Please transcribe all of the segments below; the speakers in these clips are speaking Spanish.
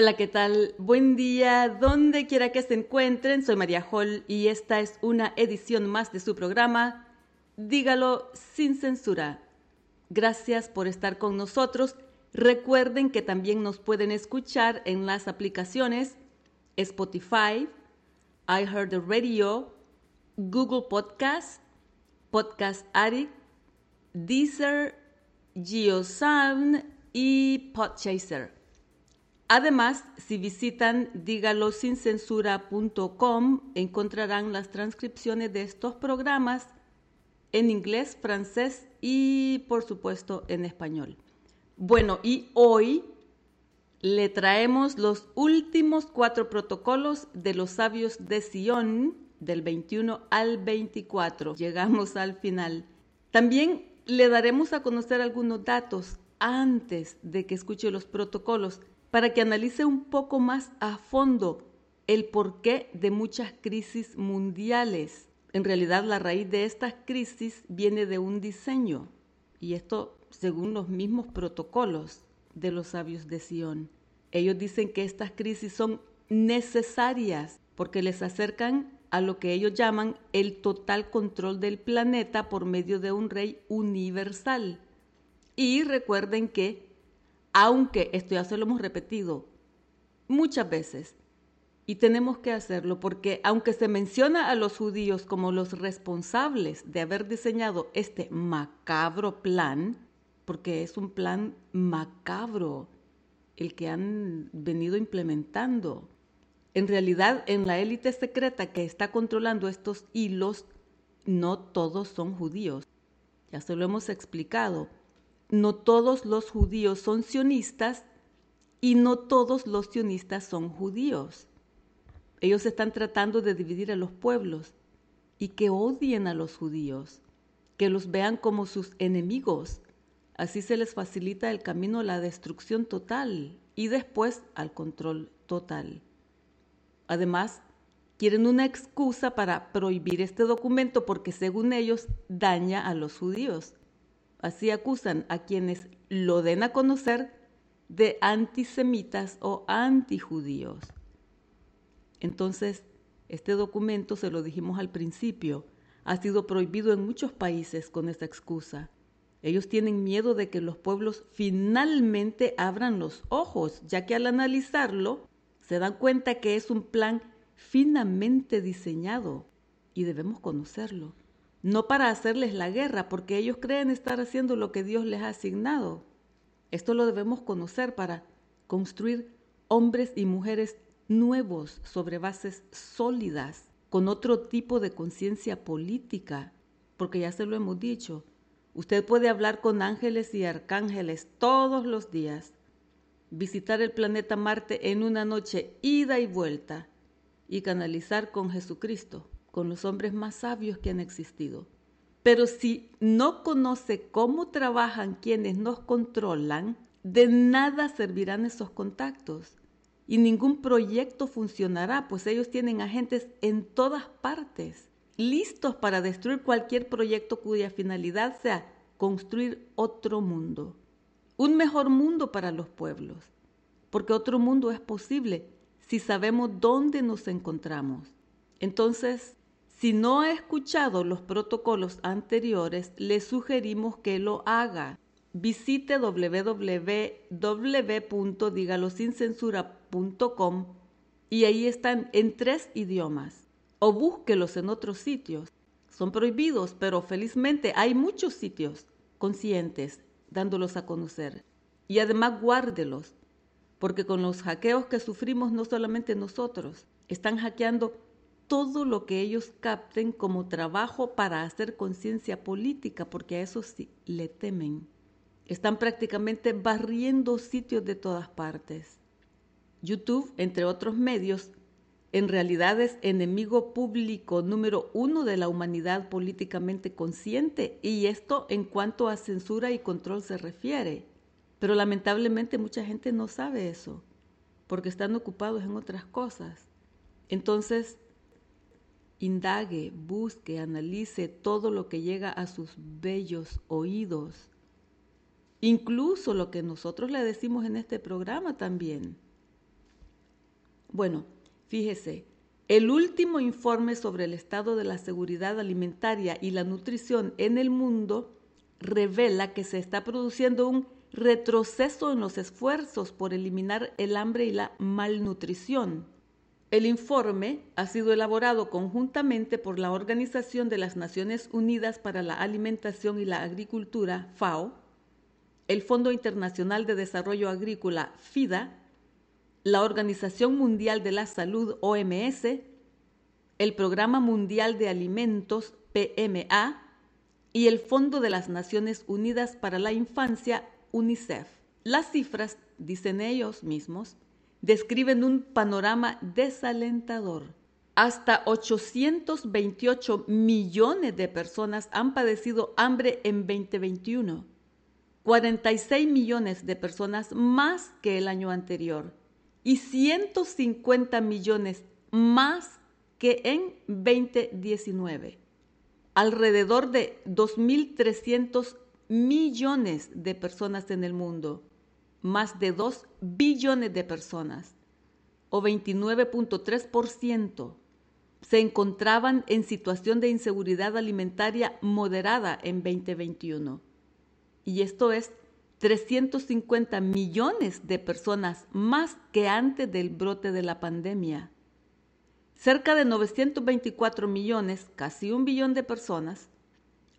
Hola, ¿qué tal? Buen día, donde quiera que se encuentren. Soy María Hall y esta es una edición más de su programa Dígalo sin censura. Gracias por estar con nosotros. Recuerden que también nos pueden escuchar en las aplicaciones Spotify, iHeartRadio, Google Podcast, Podcast Addict, Deezer, GeoSound y Podchaser. Además, si visitan dígalosincensura.com encontrarán las transcripciones de estos programas en inglés, francés y por supuesto en español. Bueno, y hoy le traemos los últimos cuatro protocolos de los sabios de Sion del 21 al 24. Llegamos al final. También le daremos a conocer algunos datos antes de que escuche los protocolos para que analice un poco más a fondo el porqué de muchas crisis mundiales. En realidad la raíz de estas crisis viene de un diseño, y esto según los mismos protocolos de los sabios de Sion. Ellos dicen que estas crisis son necesarias porque les acercan a lo que ellos llaman el total control del planeta por medio de un rey universal. Y recuerden que aunque esto ya se lo hemos repetido muchas veces, y tenemos que hacerlo porque aunque se menciona a los judíos como los responsables de haber diseñado este macabro plan, porque es un plan macabro el que han venido implementando. En realidad, en la élite secreta que está controlando estos hilos, no todos son judíos. Ya se lo hemos explicado no todos los judíos son sionistas y no todos los sionistas son judíos. Ellos están tratando de dividir a los pueblos y que odien a los judíos, que los vean como sus enemigos. Así se les facilita el camino a la destrucción total y después al control total. Además, quieren una excusa para prohibir este documento porque según ellos daña a los judíos. Así acusan a quienes lo den a conocer de antisemitas o antijudíos. Entonces, este documento, se lo dijimos al principio, ha sido prohibido en muchos países con esta excusa. Ellos tienen miedo de que los pueblos finalmente abran los ojos, ya que al analizarlo se dan cuenta que es un plan finamente diseñado y debemos conocerlo no para hacerles la guerra, porque ellos creen estar haciendo lo que Dios les ha asignado. Esto lo debemos conocer para construir hombres y mujeres nuevos sobre bases sólidas, con otro tipo de conciencia política, porque ya se lo hemos dicho, usted puede hablar con ángeles y arcángeles todos los días, visitar el planeta Marte en una noche ida y vuelta y canalizar con Jesucristo con los hombres más sabios que han existido. Pero si no conoce cómo trabajan quienes nos controlan, de nada servirán esos contactos. y ningún proyecto funcionará, pues ellos tienen agentes en todas partes, listos para destruir cualquier proyecto cuya finalidad sea construir otro mundo, un mejor mundo para los pueblos, porque otro mundo es posible si sabemos dónde nos encontramos. Entonces, si no ha escuchado los protocolos anteriores, le sugerimos que lo haga visite www.digalosincensura.com y ahí están en tres idiomas. O búsquelos en otros sitios. Son prohibidos, pero felizmente hay muchos sitios conscientes dándolos a conocer. Y además guárdelos, porque con los hackeos que sufrimos no solamente nosotros, están hackeando todo lo que ellos capten como trabajo para hacer conciencia política, porque a eso sí le temen. Están prácticamente barriendo sitios de todas partes. YouTube, entre otros medios, en realidad es enemigo público número uno de la humanidad políticamente consciente, y esto en cuanto a censura y control se refiere. Pero lamentablemente mucha gente no sabe eso, porque están ocupados en otras cosas. Entonces, indague, busque, analice todo lo que llega a sus bellos oídos incluso lo que nosotros le decimos en este programa también. Bueno, fíjese, el último informe sobre el estado de la seguridad alimentaria y la nutrición en el mundo revela que se está produciendo un retroceso en los esfuerzos por eliminar el hambre y la malnutrición. El informe ha sido elaborado conjuntamente por la Organización de las Naciones Unidas para la Alimentación y la Agricultura, FAO, el Fondo Internacional de Desarrollo Agrícola, FIDA, la Organización Mundial de la Salud, OMS, el Programa Mundial de Alimentos, PMA, y el Fondo de las Naciones Unidas para la Infancia, UNICEF. Las cifras, dicen ellos mismos, describen un panorama desalentador. Hasta 828 millones de personas han padecido hambre en 2021 46 millones de personas más que el año anterior y 150 millones más que en 2019. Alrededor de 2.300 millones de personas en el mundo, más de 2 billones de personas, o 29.3%, se encontraban en situación de inseguridad alimentaria moderada en 2021 y esto es 350 millones de personas más que antes del brote de la pandemia. Cerca de 924 millones, casi un billón de personas,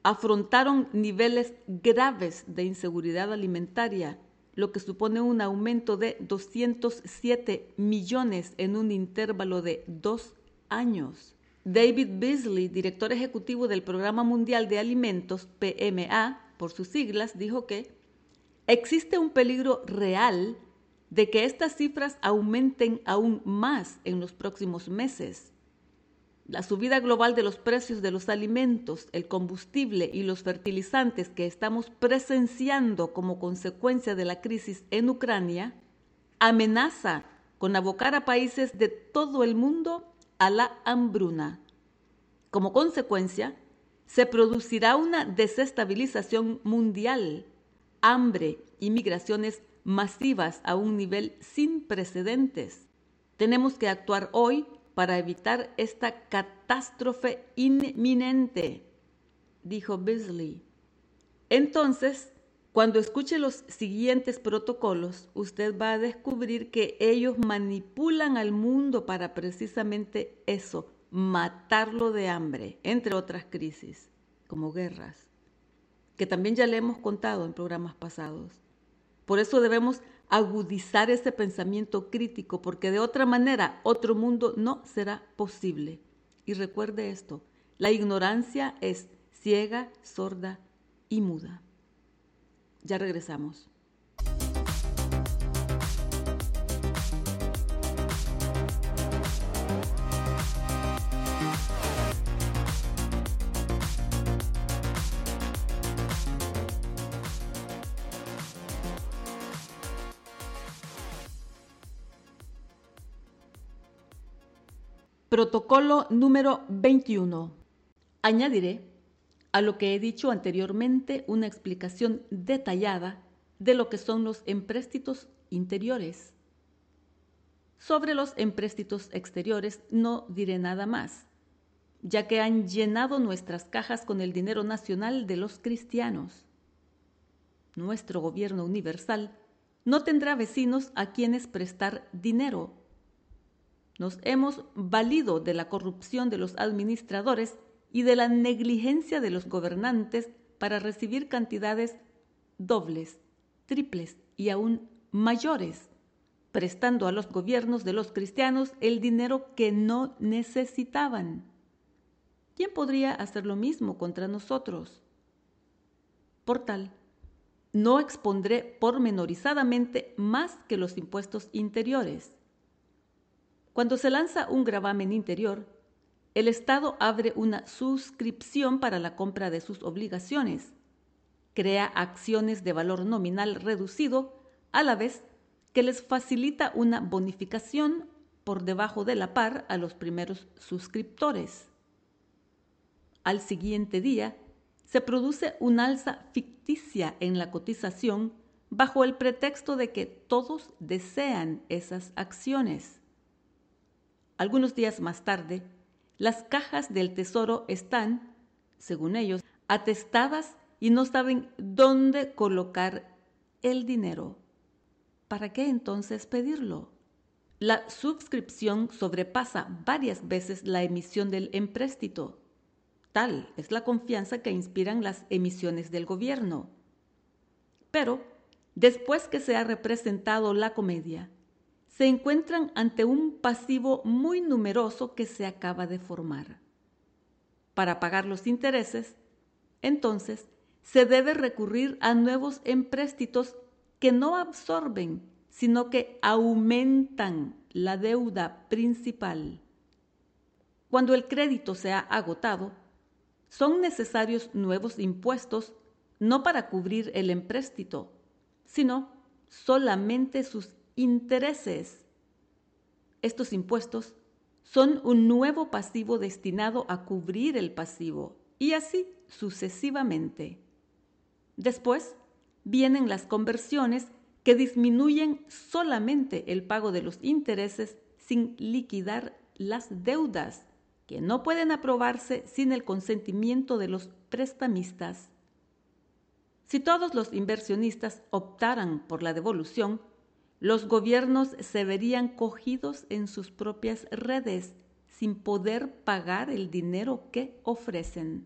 afrontaron niveles graves de inseguridad alimentaria, lo que supone un aumento de 207 millones en un intervalo de dos años. David Beasley, director ejecutivo del Programa Mundial de Alimentos, PMA, por sus siglas, dijo que existe un peligro real de que estas cifras aumenten aún más en los próximos meses. La subida global de los precios de los alimentos, el combustible y los fertilizantes que estamos presenciando como consecuencia de la crisis en Ucrania amenaza con abocar a países de todo el mundo a la hambruna. Como consecuencia, se producirá una desestabilización mundial, hambre y migraciones masivas a un nivel sin precedentes. Tenemos que actuar hoy para evitar esta catástrofe inminente, dijo Beasley. Entonces, cuando escuche los siguientes protocolos, usted va a descubrir que ellos manipulan al mundo para precisamente eso, matarlo de hambre, entre otras crisis, como guerras, que también ya le hemos contado en programas pasados. Por eso debemos agudizar ese pensamiento crítico, porque de otra manera otro mundo no será posible. Y recuerde esto, la ignorancia es ciega, sorda y muda. Ya regresamos. Protocolo número 21. Añadiré a lo que he dicho anteriormente una explicación detallada de lo que son los empréstitos interiores. Sobre los empréstitos exteriores no diré nada más, ya que han llenado nuestras cajas con el dinero nacional de los cristianos. Nuestro gobierno universal no tendrá vecinos a quienes prestar dinero. Nos hemos valido de la corrupción de los administradores y de la negligencia de los gobernantes para recibir cantidades dobles, triples y aún mayores, prestando a los gobiernos de los cristianos el dinero que no necesitaban. ¿Quién podría hacer lo mismo contra nosotros? Por tal, no expondré pormenorizadamente más que los impuestos interiores. Cuando se lanza un gravamen interior, el Estado abre una suscripción para la compra de sus obligaciones, crea acciones de valor nominal reducido, a la vez que les facilita una bonificación por debajo de la par a los primeros suscriptores. Al siguiente día, se produce un alza ficticia en la cotización bajo el pretexto de que todos desean esas acciones. Algunos días más tarde, las cajas del tesoro están, según ellos, atestadas y no saben dónde colocar el dinero. ¿Para qué entonces pedirlo? La suscripción sobrepasa varias veces la emisión del empréstito. Tal es la confianza que inspiran las emisiones del gobierno. Pero, después que se ha representado la comedia, se encuentran ante un pasivo muy numeroso que se acaba de formar. Para pagar los intereses, entonces, se debe recurrir a nuevos empréstitos que no absorben, sino que aumentan la deuda principal. Cuando el crédito se ha agotado, son necesarios nuevos impuestos no para cubrir el empréstito, sino solamente sus intereses. Estos impuestos son un nuevo pasivo destinado a cubrir el pasivo y así sucesivamente. Después vienen las conversiones que disminuyen solamente el pago de los intereses sin liquidar las deudas que no pueden aprobarse sin el consentimiento de los prestamistas. Si todos los inversionistas optaran por la devolución, los gobiernos se verían cogidos en sus propias redes sin poder pagar el dinero que ofrecen.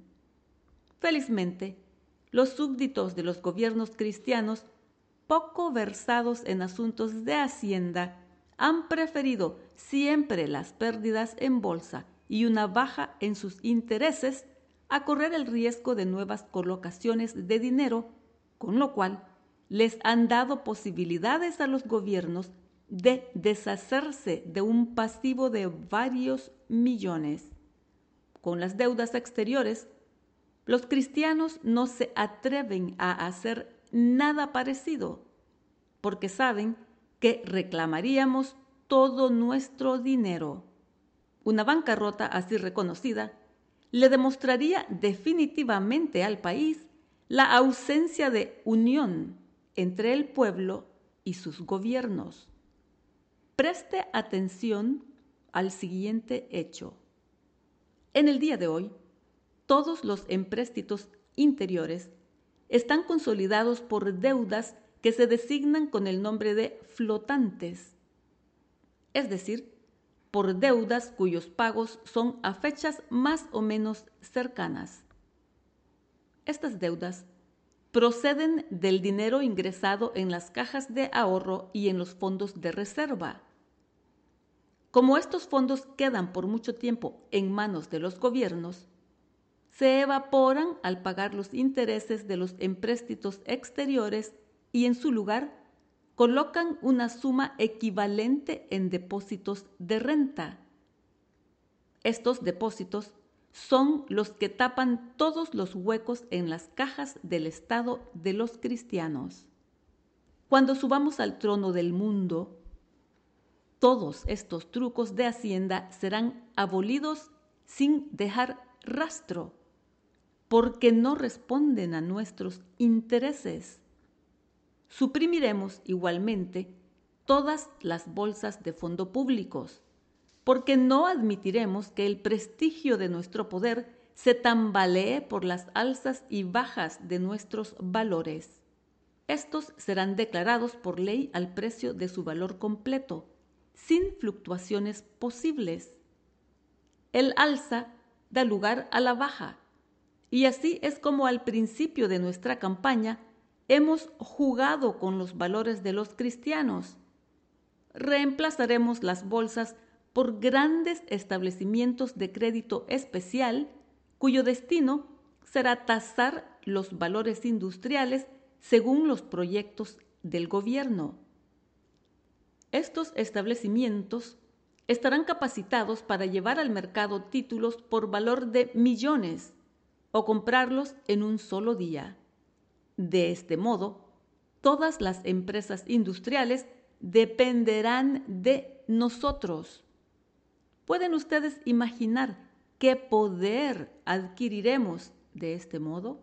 Felizmente, los súbditos de los gobiernos cristianos, poco versados en asuntos de hacienda, han preferido siempre las pérdidas en bolsa y una baja en sus intereses a correr el riesgo de nuevas colocaciones de dinero, con lo cual les han dado posibilidades a los gobiernos de deshacerse de un pasivo de varios millones. Con las deudas exteriores, los cristianos no se atreven a hacer nada parecido, porque saben que reclamaríamos todo nuestro dinero una bancarrota así reconocida le demostraría definitivamente al país la ausencia de unión entre el pueblo y sus gobiernos. Preste atención al siguiente hecho. En el día de hoy, todos los empréstitos interiores están consolidados por deudas que se designan con el nombre de flotantes, es decir, por deudas cuyos pagos son a fechas más o menos cercanas. Estas deudas proceden del dinero ingresado en las cajas de ahorro y en los fondos de reserva. Como estos fondos quedan por mucho tiempo en manos de los gobiernos, se evaporan al pagar los intereses de los empréstitos exteriores y en su lugar colocan una suma equivalente en depósitos de renta. Estos depósitos son los que tapan todos los huecos en las cajas del Estado de los cristianos. Cuando subamos al trono del mundo, todos estos trucos de Hacienda serán abolidos sin dejar rastro, porque no responden a nuestros intereses. Suprimiremos igualmente todas las bolsas de fondo públicos, porque no admitiremos que el prestigio de nuestro poder se tambalee por las alzas y bajas de nuestros valores. Estos serán declarados por ley al precio de su valor completo, sin fluctuaciones posibles. El alza da lugar a la baja, y así es como al principio de nuestra campaña hemos jugado con los valores de los cristianos. Reemplazaremos las bolsas por grandes establecimientos de crédito especial cuyo destino será tasar los valores industriales según los proyectos del gobierno. Estos establecimientos estarán capacitados para llevar al mercado títulos por valor de millones o comprarlos en un solo día. De este modo, todas las empresas industriales dependerán de nosotros. ¿Pueden ustedes imaginar qué poder adquiriremos de este modo?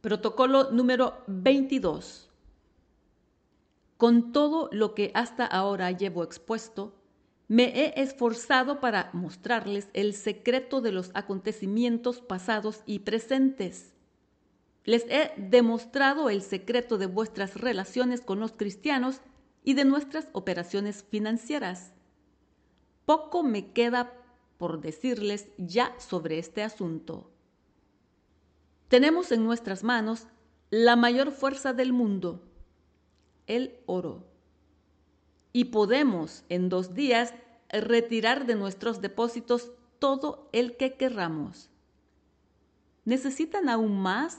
Protocolo número 22. Con todo lo que hasta ahora llevo expuesto, me he esforzado para mostrarles el secreto de los acontecimientos pasados y presentes. Les he demostrado el secreto de vuestras relaciones con los cristianos y de nuestras operaciones financieras. Poco me queda por decirles ya sobre este asunto. Tenemos en nuestras manos la mayor fuerza del mundo, el oro. Y podemos en dos días retirar de nuestros depósitos todo el que querramos. ¿Necesitan aún más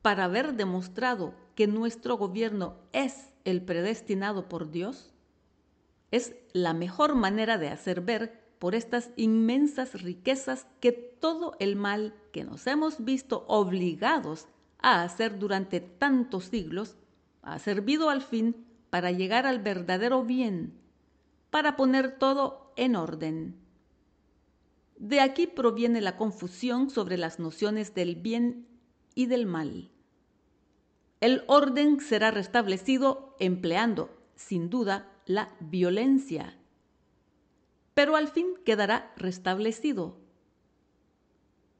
para haber demostrado que nuestro gobierno es el predestinado por Dios? Es la mejor manera de hacer ver por estas inmensas riquezas que todo el mal que nos hemos visto obligados a hacer durante tantos siglos ha servido al fin para llegar al verdadero bien, para poner todo en orden. De aquí proviene la confusión sobre las nociones del bien y del mal. El orden será restablecido empleando, sin duda, la violencia pero al fin quedará restablecido.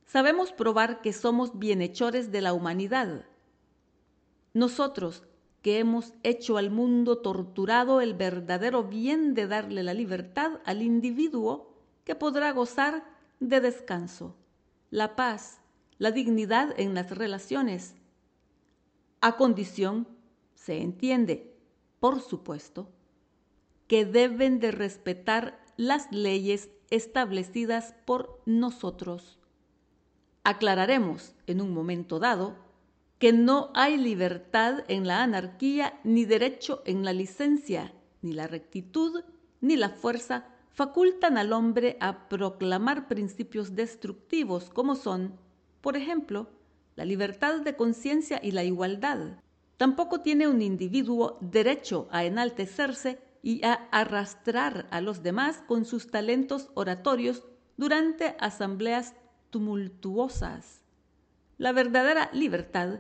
Sabemos probar que somos bienhechores de la humanidad. Nosotros, que hemos hecho al mundo torturado el verdadero bien de darle la libertad al individuo que podrá gozar de descanso, la paz, la dignidad en las relaciones, a condición, se entiende, por supuesto, que deben de respetar las leyes establecidas por nosotros. Aclararemos en un momento dado que no hay libertad en la anarquía ni derecho en la licencia, ni la rectitud ni la fuerza facultan al hombre a proclamar principios destructivos como son, por ejemplo, la libertad de conciencia y la igualdad. Tampoco tiene un individuo derecho a enaltecerse y a arrastrar a los demás con sus talentos oratorios durante asambleas tumultuosas. La verdadera libertad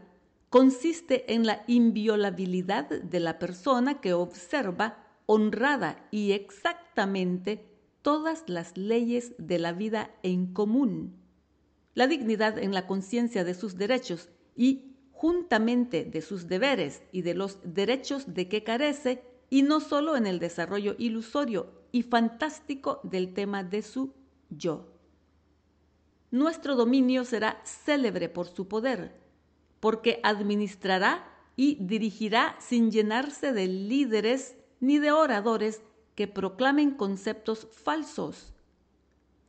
consiste en la inviolabilidad de la persona que observa honrada y exactamente todas las leyes de la vida en común, la dignidad en la conciencia de sus derechos y, juntamente de sus deberes y de los derechos de que carece, y no solo en el desarrollo ilusorio y fantástico del tema de su yo. Nuestro dominio será célebre por su poder, porque administrará y dirigirá sin llenarse de líderes ni de oradores que proclamen conceptos falsos.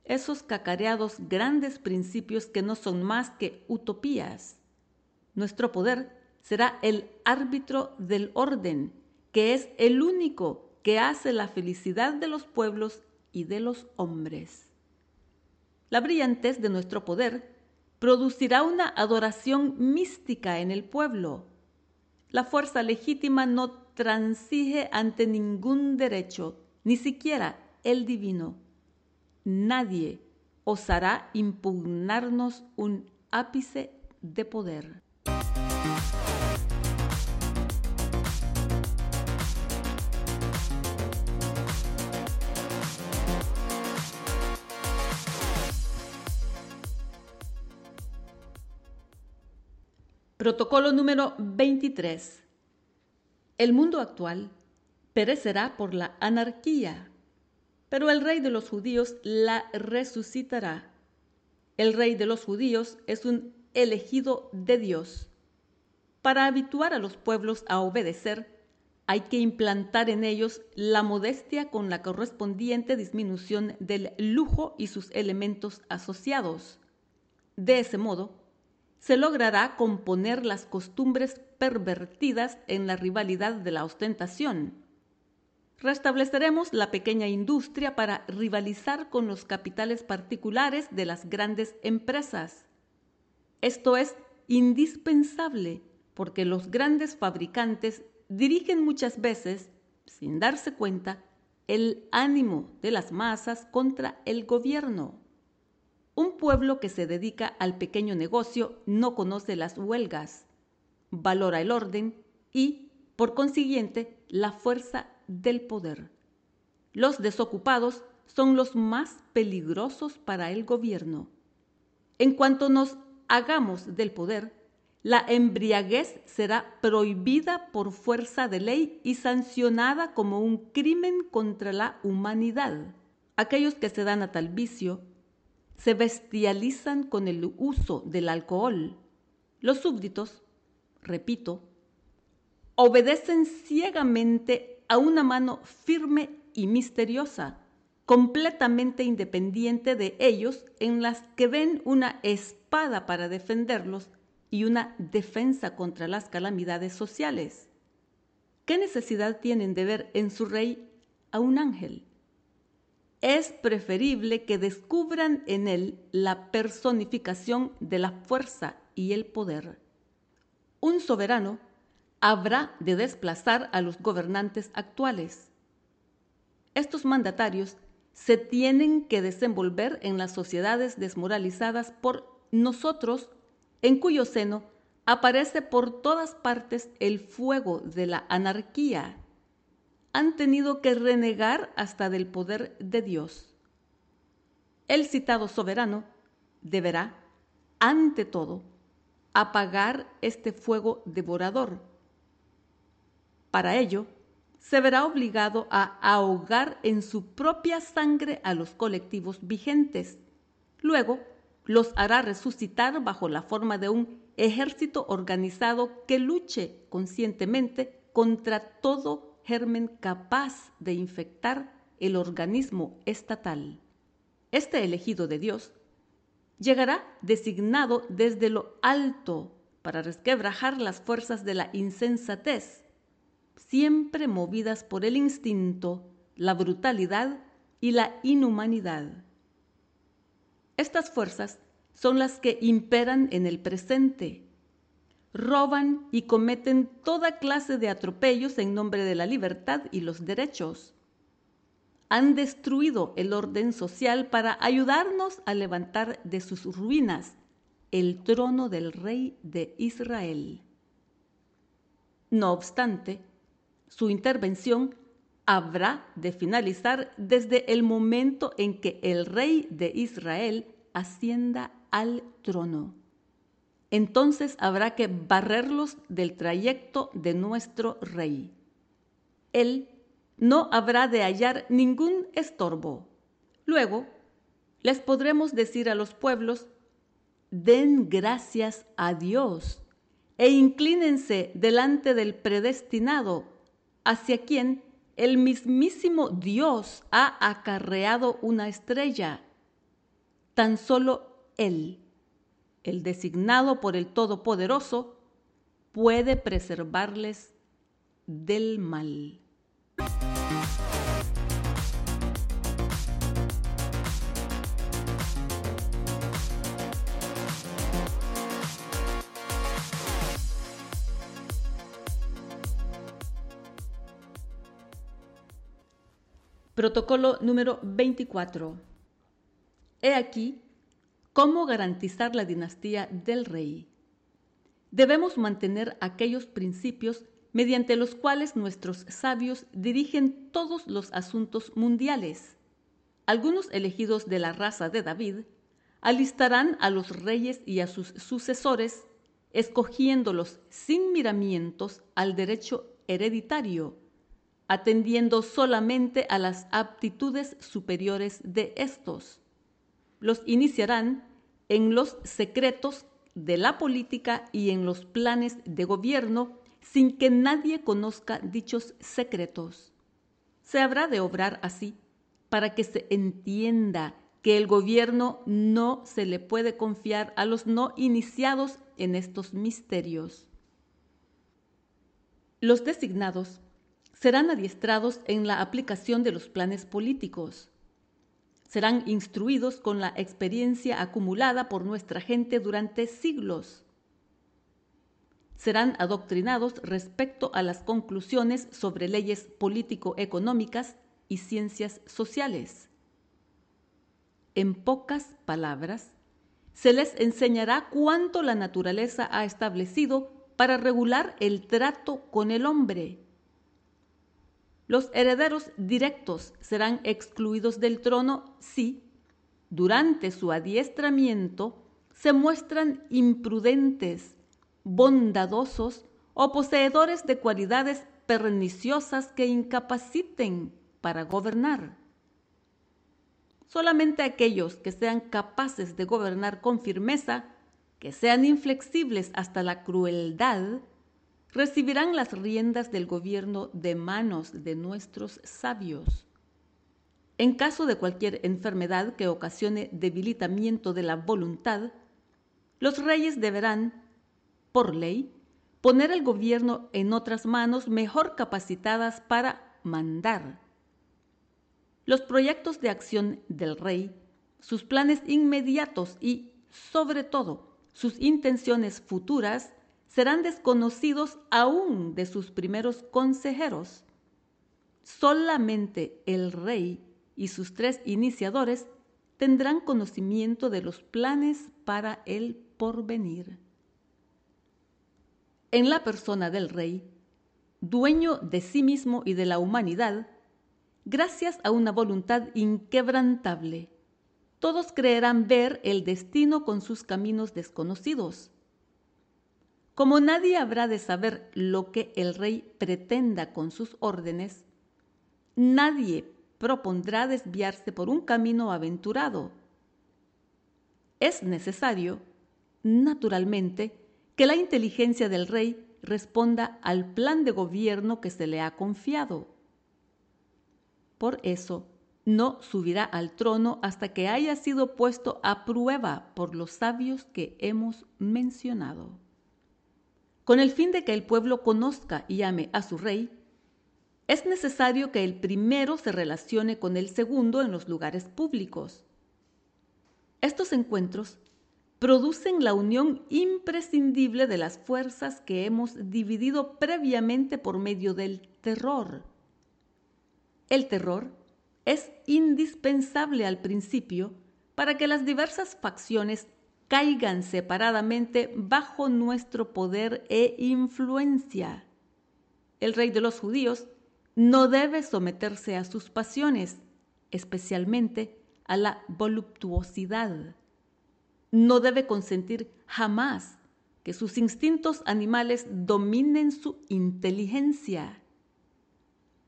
Esos cacareados grandes principios que no son más que utopías. Nuestro poder será el árbitro del orden, que es el único que hace la felicidad de los pueblos y de los hombres. La brillantez de nuestro poder producirá una adoración mística en el pueblo. La fuerza legítima no transige ante ningún derecho, ni siquiera el divino. Nadie osará impugnarnos un ápice de poder. Protocolo número 23. El mundo actual perecerá por la anarquía, pero el rey de los judíos la resucitará. El rey de los judíos es un elegido de Dios. Para habituar a los pueblos a obedecer, hay que implantar en ellos la modestia con la correspondiente disminución del lujo y sus elementos asociados. De ese modo, se logrará componer las costumbres pervertidas en la rivalidad de la ostentación. Restableceremos la pequeña industria para rivalizar con los capitales particulares de las grandes empresas. Esto es indispensable porque los grandes fabricantes dirigen muchas veces, sin darse cuenta, el ánimo de las masas contra el gobierno. Un pueblo que se dedica al pequeño negocio no conoce las huelgas, valora el orden y, por consiguiente, la fuerza del poder. Los desocupados son los más peligrosos para el gobierno. En cuanto nos hagamos del poder, la embriaguez será prohibida por fuerza de ley y sancionada como un crimen contra la humanidad. Aquellos que se dan a tal vicio se bestializan con el uso del alcohol. Los súbditos, repito, obedecen ciegamente a una mano firme y misteriosa, completamente independiente de ellos, en las que ven una espada para defenderlos y una defensa contra las calamidades sociales. ¿Qué necesidad tienen de ver en su rey a un ángel? Es preferible que descubran en él la personificación de la fuerza y el poder. Un soberano habrá de desplazar a los gobernantes actuales. Estos mandatarios se tienen que desenvolver en las sociedades desmoralizadas por nosotros, en cuyo seno aparece por todas partes el fuego de la anarquía han tenido que renegar hasta del poder de Dios. El citado soberano deberá, ante todo, apagar este fuego devorador. Para ello, se verá obligado a ahogar en su propia sangre a los colectivos vigentes. Luego, los hará resucitar bajo la forma de un ejército organizado que luche conscientemente contra todo germen capaz de infectar el organismo estatal. Este elegido de Dios llegará designado desde lo alto para resquebrajar las fuerzas de la insensatez, siempre movidas por el instinto, la brutalidad y la inhumanidad. Estas fuerzas son las que imperan en el presente roban y cometen toda clase de atropellos en nombre de la libertad y los derechos. Han destruido el orden social para ayudarnos a levantar de sus ruinas el trono del rey de Israel. No obstante, su intervención habrá de finalizar desde el momento en que el rey de Israel ascienda al trono entonces habrá que barrerlos del trayecto de nuestro rey. Él no habrá de hallar ningún estorbo. Luego, les podremos decir a los pueblos, den gracias a Dios e inclínense delante del predestinado, hacia quien el mismísimo Dios ha acarreado una estrella. Tan solo Él el designado por el Todopoderoso, puede preservarles del mal. Protocolo número 24. He aquí cómo garantizar la dinastía del rey. Debemos mantener aquellos principios mediante los cuales nuestros sabios dirigen todos los asuntos mundiales. Algunos elegidos de la raza de David alistarán a los reyes y a sus sucesores, escogiéndolos sin miramientos al derecho hereditario atendiendo solamente a las aptitudes superiores de estos. Los iniciarán en los secretos de la política y en los planes de gobierno sin que nadie conozca dichos secretos. Se habrá de obrar así para que se entienda que el gobierno no se le puede confiar a los no iniciados en estos misterios. Los designados serán adiestrados en la aplicación de los planes políticos. Serán instruidos con la experiencia acumulada por nuestra gente durante siglos. Serán adoctrinados respecto a las conclusiones sobre leyes político-económicas y ciencias sociales. En pocas palabras, se les enseñará cuánto la naturaleza ha establecido para regular el trato con el hombre los herederos directos serán excluidos del trono si, durante su adiestramiento, se muestran imprudentes, bondadosos o poseedores de cualidades perniciosas que incapaciten para gobernar. Solamente aquellos que sean capaces de gobernar con firmeza, que sean inflexibles hasta la crueldad, recibirán las riendas del gobierno de manos de nuestros sabios. En caso de cualquier enfermedad que ocasione debilitamiento de la voluntad, los reyes deberán, por ley, poner el gobierno en otras manos mejor capacitadas para mandar. Los proyectos de acción del rey, sus planes inmediatos y, sobre todo, sus intenciones futuras serán desconocidos aún de sus primeros consejeros. Solamente el rey y sus tres iniciadores tendrán conocimiento de los planes para el porvenir. En la persona del rey, dueño de sí mismo y de la humanidad, gracias a una voluntad inquebrantable, todos creerán ver el destino con sus caminos desconocidos como nadie habrá de saber lo que el rey pretenda con sus órdenes, nadie propondrá desviarse por un camino aventurado. Es necesario, naturalmente, que la inteligencia del rey responda al plan de gobierno que se le ha confiado. Por eso, no subirá al trono hasta que haya sido puesto a prueba por los sabios que hemos mencionado con el fin de que el pueblo conozca y ame a su rey, es necesario que el primero se relacione con el segundo en los lugares públicos. Estos encuentros producen la unión imprescindible de las fuerzas que hemos dividido previamente por medio del terror. El terror es indispensable al principio para que las diversas facciones caigan separadamente bajo nuestro poder e influencia. El rey de los judíos no debe someterse a sus pasiones, especialmente a la voluptuosidad. No debe consentir jamás que sus instintos animales dominen su inteligencia.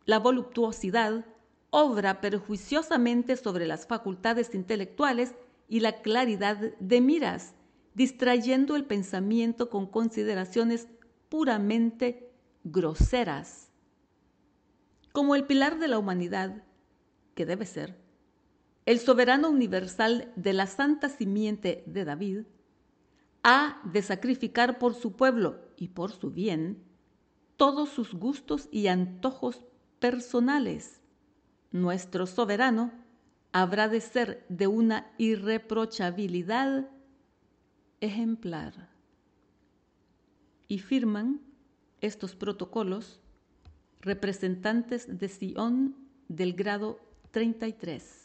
La voluptuosidad obra perjuiciosamente sobre las facultades intelectuales y la claridad de miras, distrayendo el pensamiento con consideraciones puramente groseras. Como el pilar de la humanidad, que debe ser, el soberano universal de la santa simiente de David, ha de sacrificar por su pueblo y por su bien todos sus gustos y antojos personales. Nuestro soberano habrá de ser de una irreprochabilidad ejemplar. Y firman estos protocolos representantes de Sion del grado 33.